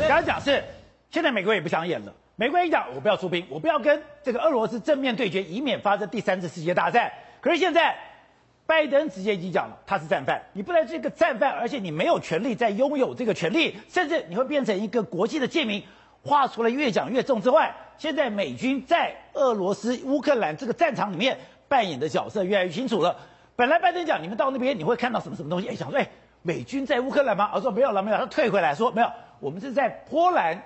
刚刚讲是，现在美国也不想演了。美国一讲，我不要出兵，我不要跟这个俄罗斯正面对决，以免发生第三次世界大战。可是现在，拜登直接已经讲了，他是战犯，你不能是一个战犯，而且你没有权利再拥有这个权利，甚至你会变成一个国际的贱民。话除了越讲越重之外，现在美军在俄罗斯、乌克兰这个战场里面扮演的角色越来越清楚了。本来拜登讲，你们到那边你会看到什么什么东西？哎，想说，哎，美军在乌克兰吗？我说没有了，没有，他退回来说没有，我们是在波兰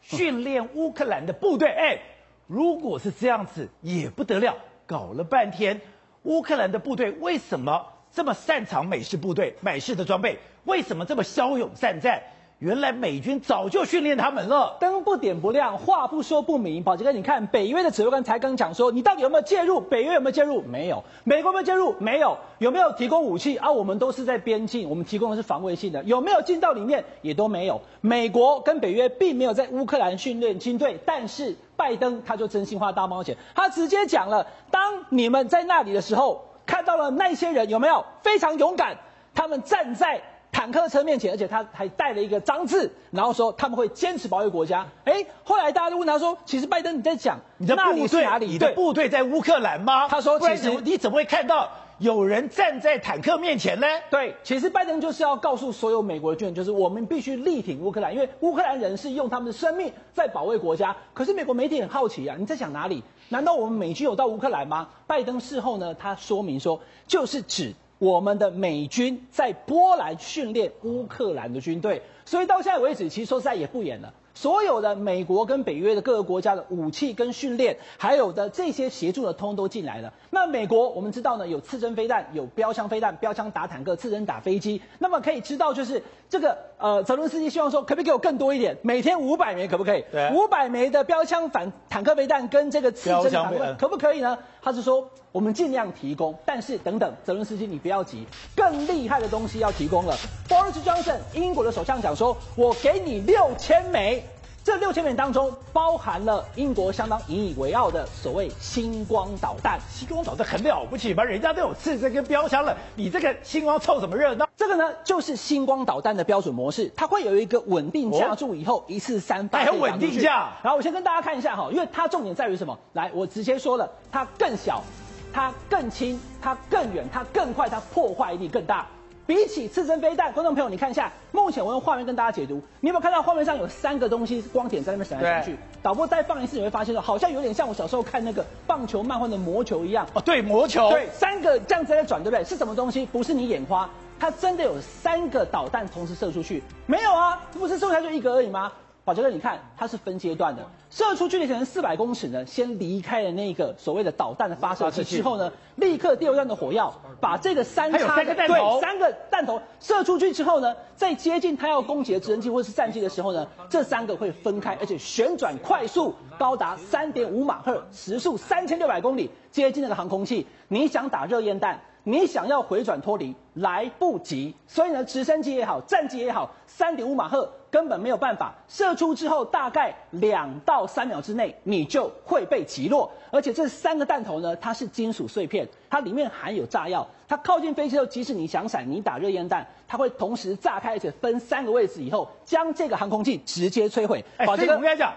训练乌克兰的部队。哎，如果是这样子也不得了，搞了半天。乌克兰的部队为什么这么擅长美式部队、美式的装备？为什么这么骁勇善战？原来美军早就训练他们了。灯不点不亮，话不说不明。宝杰哥，你看北约的指挥官才刚讲说，你到底有没有介入？北约有没有介入？没有。美国有没有介入？没有。有没有提供武器？啊，我们都是在边境，我们提供的是防卫性的。有没有进到里面？也都没有。美国跟北约并没有在乌克兰训练军队，但是拜登他就真心话大冒险，他直接讲了，当你们在那里的时候，看到了那些人有没有非常勇敢？他们站在。坦克车面前，而且他还带了一个章字，然后说他们会坚持保卫国家。哎，后来大家都问他说：“其实拜登你在讲你的部队是哪里？你的部队在乌克兰吗？”他说：“其实你怎么会看到有人站在坦克面前呢？”对，其实拜登就是要告诉所有美国的军人，就是我们必须力挺乌克兰，因为乌克兰人是用他们的生命在保卫国家。可是美国媒体很好奇啊，你在讲哪里？难道我们美军有到乌克兰吗？拜登事后呢，他说明说，就是指。我们的美军在波兰训练乌克兰的军队，所以到现在为止，其实说实在也不远了。所有的美国跟北约的各个国家的武器跟训练，还有的这些协助的，通通都进来了。那美国我们知道呢，有刺针飞弹，有标枪飞弹，标枪打坦克，刺针打飞机。那么可以知道，就是这个呃，泽伦斯基希望说，可不可以给我更多一点？每天五百枚，可不可以？对，五百枚的标枪反坦克飞弹跟这个刺针坦克，可不可以呢？他是说，我们尽量提供，但是等等，泽伦斯基你不要急，更厉害的东西要提供了。Boris Johnson 英国的首相讲说，我给你六千枚。这六千枚当中包含了英国相当引以为傲的所谓星光导弹。星光导弹很了不起吗？人家都有刺针跟标枪了，你这个星光凑什么热闹？这个呢，就是星光导弹的标准模式，它会有一个稳定架住以后、哦、一次三发，还有稳定架。然后我先跟大家看一下哈，因为它重点在于什么？来，我直接说了，它更小，它更轻，它更远，它更快，它破坏力更大。比起刺针飞弹，观众朋友，你看一下，目前我用画面跟大家解读，你有没有看到画面上有三个东西光点在那边闪来闪去？导播再放一次，你会发现说，好像有点像我小时候看那个棒球漫画的魔球一样。哦，对，魔球。对，三个这样子在转，对不对？是什么东西？不是你眼花，它真的有三个导弹同时射出去？没有啊，不是射出来就一个而已吗？宝杰哥，你看它是分阶段的，射出距离可能四百公尺呢，先离开了那个所谓的导弹的发射器之后呢，立刻第二段的火药把这个三叉三个弹头对三个弹头射出去之后呢，在接近它要攻击的直升机或是战机的时候呢，这三个会分开，而且旋转快速高达三点五马赫，时速三千六百公里，接近那个航空器。你想打热焰弹？你想要回转脱离来不及，所以呢，直升机也好，战机也好，三点五马赫根本没有办法射出之后，大概两到三秒之内你就会被击落。而且这三个弹头呢，它是金属碎片，它里面含有炸药，它靠近飞机后，即使你想闪，你打热烟弹，它会同时炸开，而且分三个位置以后，将这个航空器直接摧毁。哎，这个我跟你讲。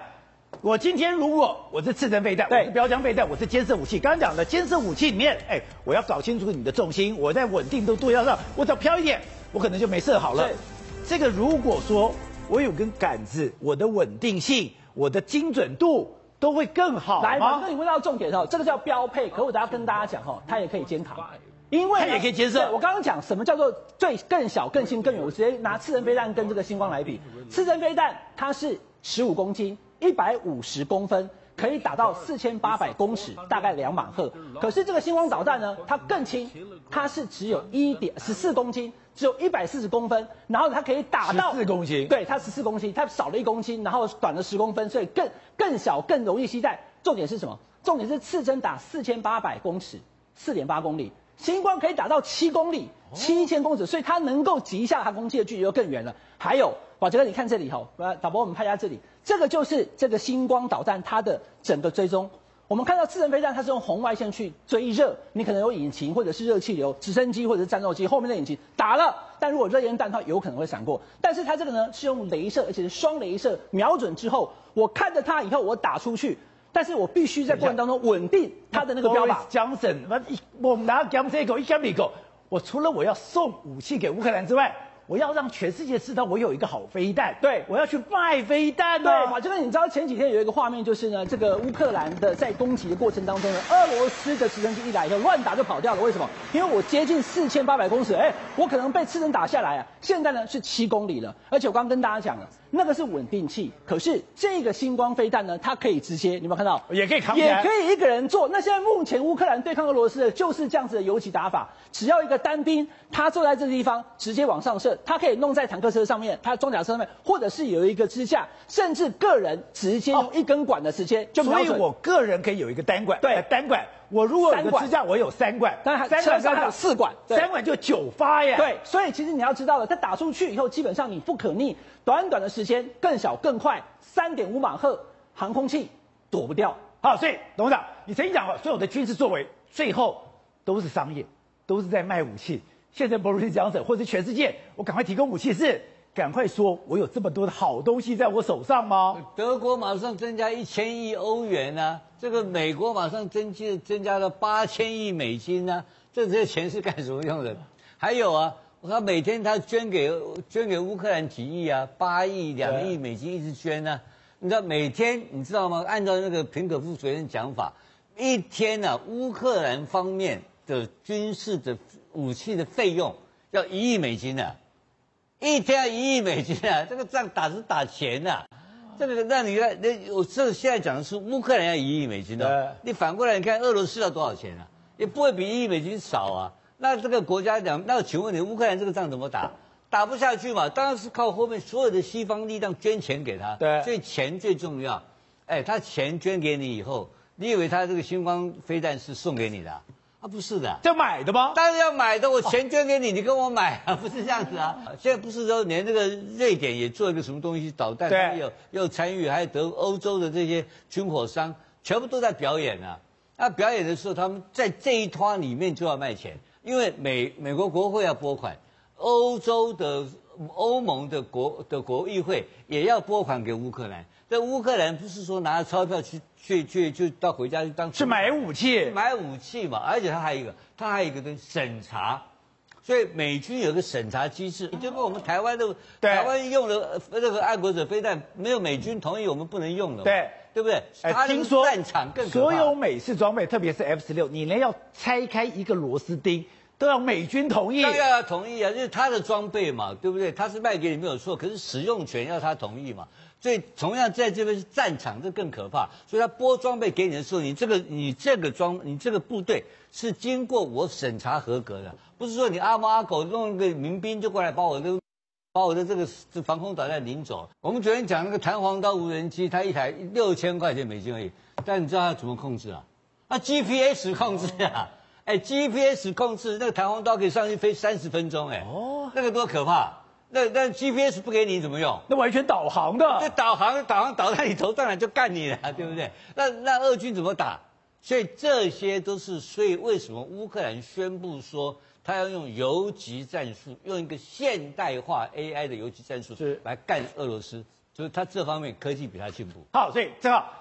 我今天如果我是刺针飞弹，我是标枪飞弹，我是监视武器。刚刚讲的监视武器里面，哎，我要搞清楚你的重心，我在稳定度度要上，我只要飘一点，我可能就没射好了。这个如果说我有根杆子，我的稳定性、我的精准度都会更好。来，马哥，你问到重点哦，这个叫标配。可我等下跟大家讲哈，它也可以监塔，因为它也可以监视。我刚刚讲什么叫做最更小、更新、更远？我直接拿刺针飞弹跟这个星光来比，刺针飞弹它是十五公斤。一百五十公分可以打到四千八百公尺，大概两马赫。可是这个星光导弹呢，它更轻，它是只有一点十四公斤，只有一百四十公分，然后它可以打到十四公斤。对，它十四公斤，它少了一公斤，然后短了十公分，所以更更小，更容易携带。重点是什么？重点是刺针打四千八百公尺，四点八公里，星光可以打到七公里，七千公尺，所以它能够击下航空器的距离就更远了。还有。宝杰哥，你看这里哈，来，导播，我们拍一下这里，这个就是这个星光导弹它的整个追踪。我们看到刺针飞弹，它是用红外线去追热，你可能有引擎或者是热气流，直升机或者是战斗机后面的引擎打了。但如果热烟弹的话，有可能会闪过。但是它这个呢是用镭射，而且是双镭射瞄准之后，我看着它以后我打出去，但是我必须在过程当中稳定他的那个标靶。Johnson，我们拿 Johnson 一口一枪一口，我除了我要送武器给乌克兰之外。我要让全世界知道我有一个好飞弹，对，我要去卖飞弹对，马就是你知道前几天有一个画面，就是呢，这个乌克兰的在攻击的过程当中呢，俄罗斯的直升机一来以后乱打就跑掉了，为什么？因为我接近四千八百公尺，哎，我可能被刺针打下来啊。现在呢是七公里了，而且我刚刚跟大家讲了，那个是稳定器，可是这个星光飞弹呢，它可以直接，你有没有看到？也可以扛，也可以一个人做。那现在目前乌克兰对抗俄罗斯的就是这样子的游击打法，只要一个单兵，他坐在这个地方，直接往上射，他可以弄在。坦克车上面，他装甲车上面，或者是有一个支架，甚至个人直接用一根管的直接就。所以我个人可以有一个单管，对，单管。我如果有个支架，我有三管，但还车上还有四管，三管就九发耶。对，所以其实你要知道了，它打出去以后，基本上你不可逆，短短的时间更小更快，三点五马赫，航空器躲不掉。好，所以董事长，你曾经讲过，所有的军事作为最后都是商业，都是在卖武器。现在 Boris Johnson 或者全世界，我赶快提供武器是赶快说，我有这么多的好东西在我手上吗？德国马上增加一千亿欧元呢、啊，这个美国马上增加增加了八千亿美金呢、啊，这这些钱是干什么用的？还有啊，他每天他捐给捐给乌克兰几亿啊，八亿两亿美金一直捐呢、啊。你知道每天你知道吗？按照那个平可夫主任讲法，一天呢、啊，乌克兰方面的军事的。武器的费用要一亿美金呢、啊，一天要一亿美金啊！这个仗打是打钱呐、啊，这个让你看，那我这个现在讲的是乌克兰要一亿美金的、哦，你反过来你看俄罗斯要多少钱啊？也不会比一亿美金少啊。那这个国家讲，那请问你乌克兰这个仗怎么打？打不下去嘛？当然是靠后面所有的西方力量捐钱给他。对，所以钱最重要。哎，他钱捐给你以后，你以为他这个星光飞弹是送给你的？啊，不是的，要买的吗？当然要买的，我钱捐给你，你跟我买啊，不是这样子啊。现在不是说连这个瑞典也做一个什么东西导弹，对，有有参与，还有德欧洲的这些军火商，全部都在表演啊。那表演的时候，他们在这一团里面就要卖钱，因为美美国国会要拨款，欧洲的欧盟的国的国议会也要拨款给乌克兰。这乌克兰不是说拿着钞票去去去就到回家去当去买武器，买武器嘛，而且他还有一个，他还有一个东西审查，所以美军有个审查机制，就跟我们台湾的台湾用的那个爱国者飞弹，没有美军同意我们不能用了，对。对不对？哎，听说战场更所有美式装备，特别是 F 十六，你连要拆开一个螺丝钉都要美军同意，当然要同意啊，就是他的装备嘛，对不对？他是卖给你没有错，可是使用权要他同意嘛。所以同样在这边是战场，这更可怕。所以他拨装备给你的时候，你这个你这个装你这个部队是经过我审查合格的，不是说你阿猫阿狗弄一个民兵就过来把我的把我的这个防空导弹领走。我们昨天讲那个弹簧刀无人机，它一台六千块钱美金而已，但你知道它怎么控制啊？啊，GPS 控制啊！哎，GPS 控制那个弹簧刀可以上去飞三十分钟，哎，哦，那个多可怕！那那 GPS 不给你怎么用？那完全导航的。那导航导航导在你头，上来就干你了，对不对？那那俄军怎么打？所以这些都是，所以为什么乌克兰宣布说他要用游击战术，用一个现代化 AI 的游击战术是来干俄罗斯，就是他这方面科技比他进步。好，所以正好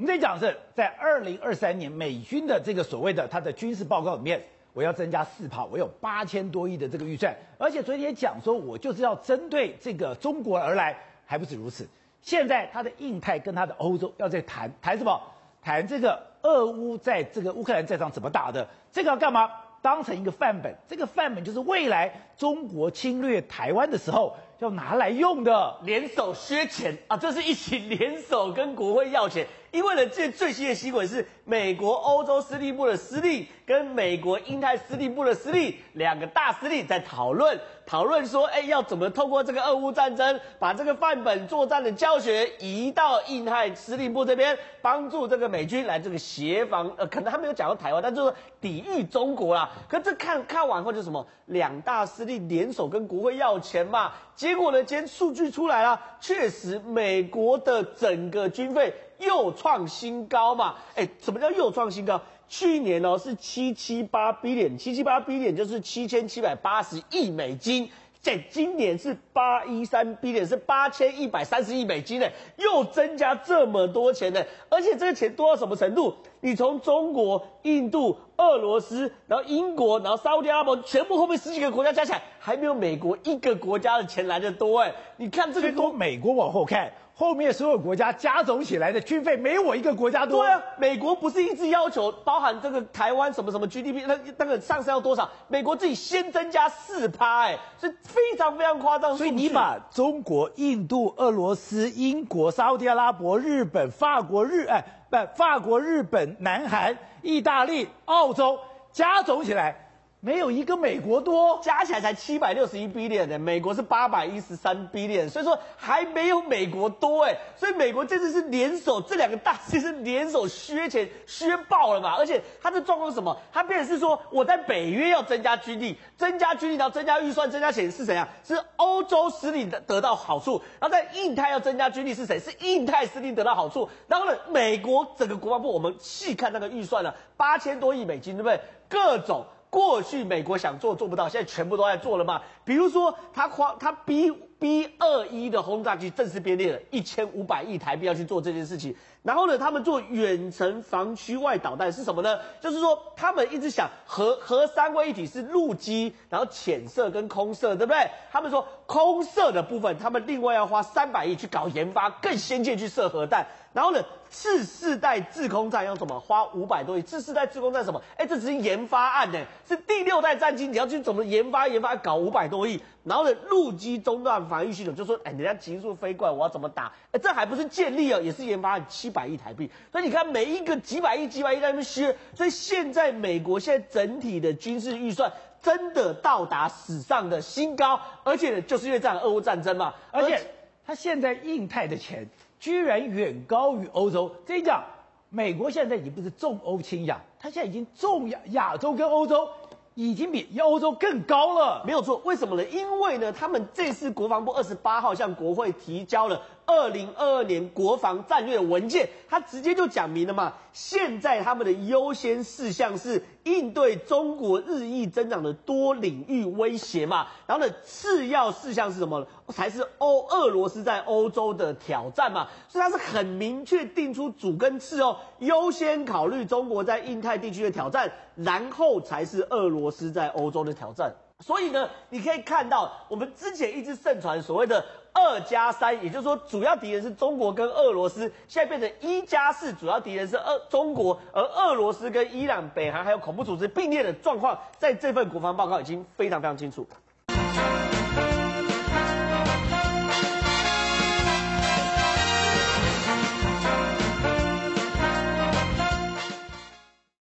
我们再讲的是在二零二三年美军的这个所谓的他的军事报告里面。我要增加四炮，我有八千多亿的这个预算，而且昨天也讲说，我就是要针对这个中国而来，还不止如此。现在他的印太跟他的欧洲要在谈谈什么？谈这个俄乌在这个乌克兰战场怎么打的？这个要干嘛？当成一个范本，这个范本就是未来中国侵略台湾的时候要拿来用的。联手削钱啊，这是一起联手跟国会要钱。因为呢，这最新的新闻是美国欧洲司令部的司令跟美国印太司令部的司令两个大司令在讨论，讨论说，哎，要怎么透过这个俄乌战争，把这个范本作战的教学移到印太司令部这边，帮助这个美军来这个协防，呃，可能还没有讲到台湾，但就是抵御中国啦。可这看看完后就什么，两大司令联手跟国会要钱嘛，结果呢，今天数据出来了，确实美国的整个军费。又创新高嘛？哎，什么叫又创新高？去年哦是七七八 B 点七七八 B 点就是七千七百八十亿美金。在今年是八一三 B 点是八千一百三十亿美金呢，又增加这么多钱呢，而且这个钱多到什么程度？你从中国、印度、俄罗斯，然后英国，然后沙乌地阿拉伯，全部后面十几个国家加起来，还没有美国一个国家的钱来的多哎！你看这个多，美国往后看。后面所有国家加总起来的军费没我一个国家多。对啊，美国不是一直要求包含这个台湾什么什么 GDP，那那个上升要多少？美国自己先增加四趴，哎，是非常非常夸张。所以你把中国、印度、俄罗斯、英国、沙乌地阿拉伯、日本、法国、日哎不法国、日本、南韩、意大利、澳洲加总起来。没有一个美国多，加起来才七百六十一 billion 的，美国是八百一十三 billion，所以说还没有美国多哎，所以美国这次是联手，这两个大其实联手削钱削爆了嘛，而且他的状况是什么？他变成是说我在北约要增加军力，增加军力，然后增加预算，增加钱是谁啊？是欧洲实力得得到好处，然后在印太要增加军力是谁？是印太实力得到好处，然后呢，美国整个国防部我们细看那个预算了，八千多亿美金，对不对？各种。过去美国想做做不到，现在全部都在做了嘛。比如说，他花他 B B 二一的轰炸机正式编列了一千五百亿台币要去做这件事情。然后呢，他们做远程防区外导弹是什么呢？就是说，他们一直想核核三位一体是陆基，然后潜射跟空射，对不对？他们说空射的部分，他们另外要花三百亿去搞研发，更先进去射核弹。然后呢，次世代制空战要怎么花五百多亿？次世代制空战什么？哎，这只是研发案呢，是第六代战机，你要去怎么研发研发，搞五百多亿。然后呢，陆基中段防御系统就说，哎，人家急速飞过来，我要怎么打？哎，这还不是建立哦，也是研发案七百亿台币。所以你看，每一个几百亿、几百亿在那边削。所以现在美国现在整体的军事预算真的到达史上的新高，而且呢，就是因为这样俄乌战争嘛，而且他现在印太的钱。居然远高于欧洲，这一讲，美国现在已经不是重欧轻亚，它现在已经重亚亚洲跟欧洲，已经比欧洲更高了。没有错，为什么呢？因为呢，他们这次国防部二十八号向国会提交了。二零二二年国防战略文件，他直接就讲明了嘛。现在他们的优先事项是应对中国日益增长的多领域威胁嘛。然后呢，次要事项是什么？才是欧俄罗斯在欧洲的挑战嘛。所以他是很明确定出主跟次哦，优先考虑中国在印太地区的挑战，然后才是俄罗斯在欧洲的挑战。所以呢，你可以看到我们之前一直盛传所谓的。二加三，也就是说，主要敌人是中国跟俄罗斯，现在变成一加四，主要敌人是俄中国，而俄罗斯跟伊朗、北韩还有恐怖组织并列的状况，在这份国防报告已经非常非常清楚。